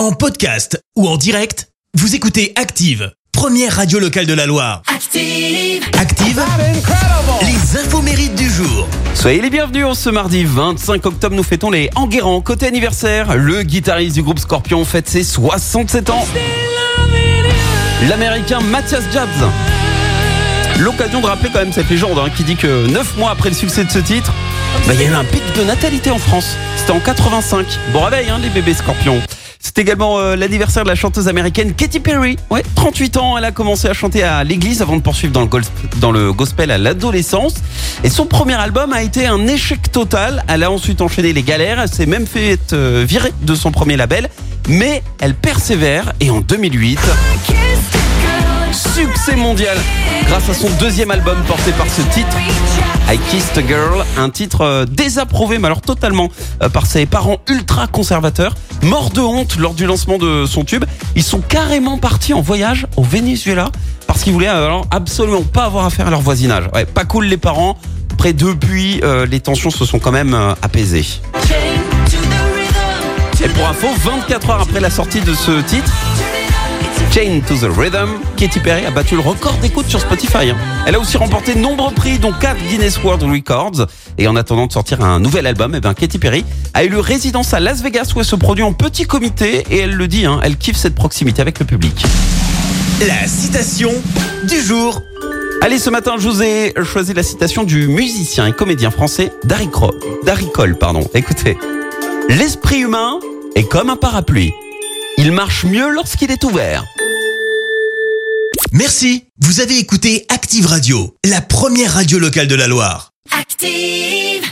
En podcast ou en direct, vous écoutez Active, première radio locale de la Loire. Active. Active, les infos mérites du jour. Soyez les bienvenus en ce mardi 25 octobre, nous fêtons les Enguerrand. Côté anniversaire, le guitariste du groupe Scorpion fête ses 67 ans. L'américain Matthias Jabs. L'occasion de rappeler quand même cette légende hein, qui dit que 9 mois après le succès de ce titre, bah, il y a eu un pic de natalité en France. C'était en 85. Bon réveil hein, les bébés Scorpions. C'est également euh, l'anniversaire de la chanteuse américaine Katy Perry. Ouais, 38 ans, elle a commencé à chanter à l'église avant de poursuivre dans le, gol- dans le gospel à l'adolescence. Et son premier album a été un échec total. Elle a ensuite enchaîné les galères. Elle s'est même fait euh, virer de son premier label. Mais elle persévère et en 2008, succès mondial grâce à son deuxième album porté par ce titre. I Kissed a Girl, un titre euh, désapprouvé, mais alors totalement euh, par ses parents ultra conservateurs, morts de honte lors du lancement de son tube. Ils sont carrément partis en voyage au Venezuela parce qu'ils voulaient euh, absolument pas avoir affaire à leur voisinage. Pas cool les parents. Après depuis, les tensions se sont quand même apaisées. Et pour info, 24 heures après la sortie de ce titre, Chain to the Rhythm, Katy Perry a battu le record d'écoute sur Spotify. hein. Elle a aussi remporté de nombreux prix, dont 4 Guinness World Records. Et en attendant de sortir un nouvel album, eh ben, Katy Perry a élu résidence à Las Vegas où elle se produit en petit comité. Et elle le dit, hein, elle kiffe cette proximité avec le public. La citation du jour. Allez, ce matin, je vous ai choisi la citation du musicien et comédien français Darry Cole. Pardon. Écoutez, l'esprit humain est comme un parapluie. Il marche mieux lorsqu'il est ouvert. Merci, vous avez écouté Active Radio, la première radio locale de la Loire. Active.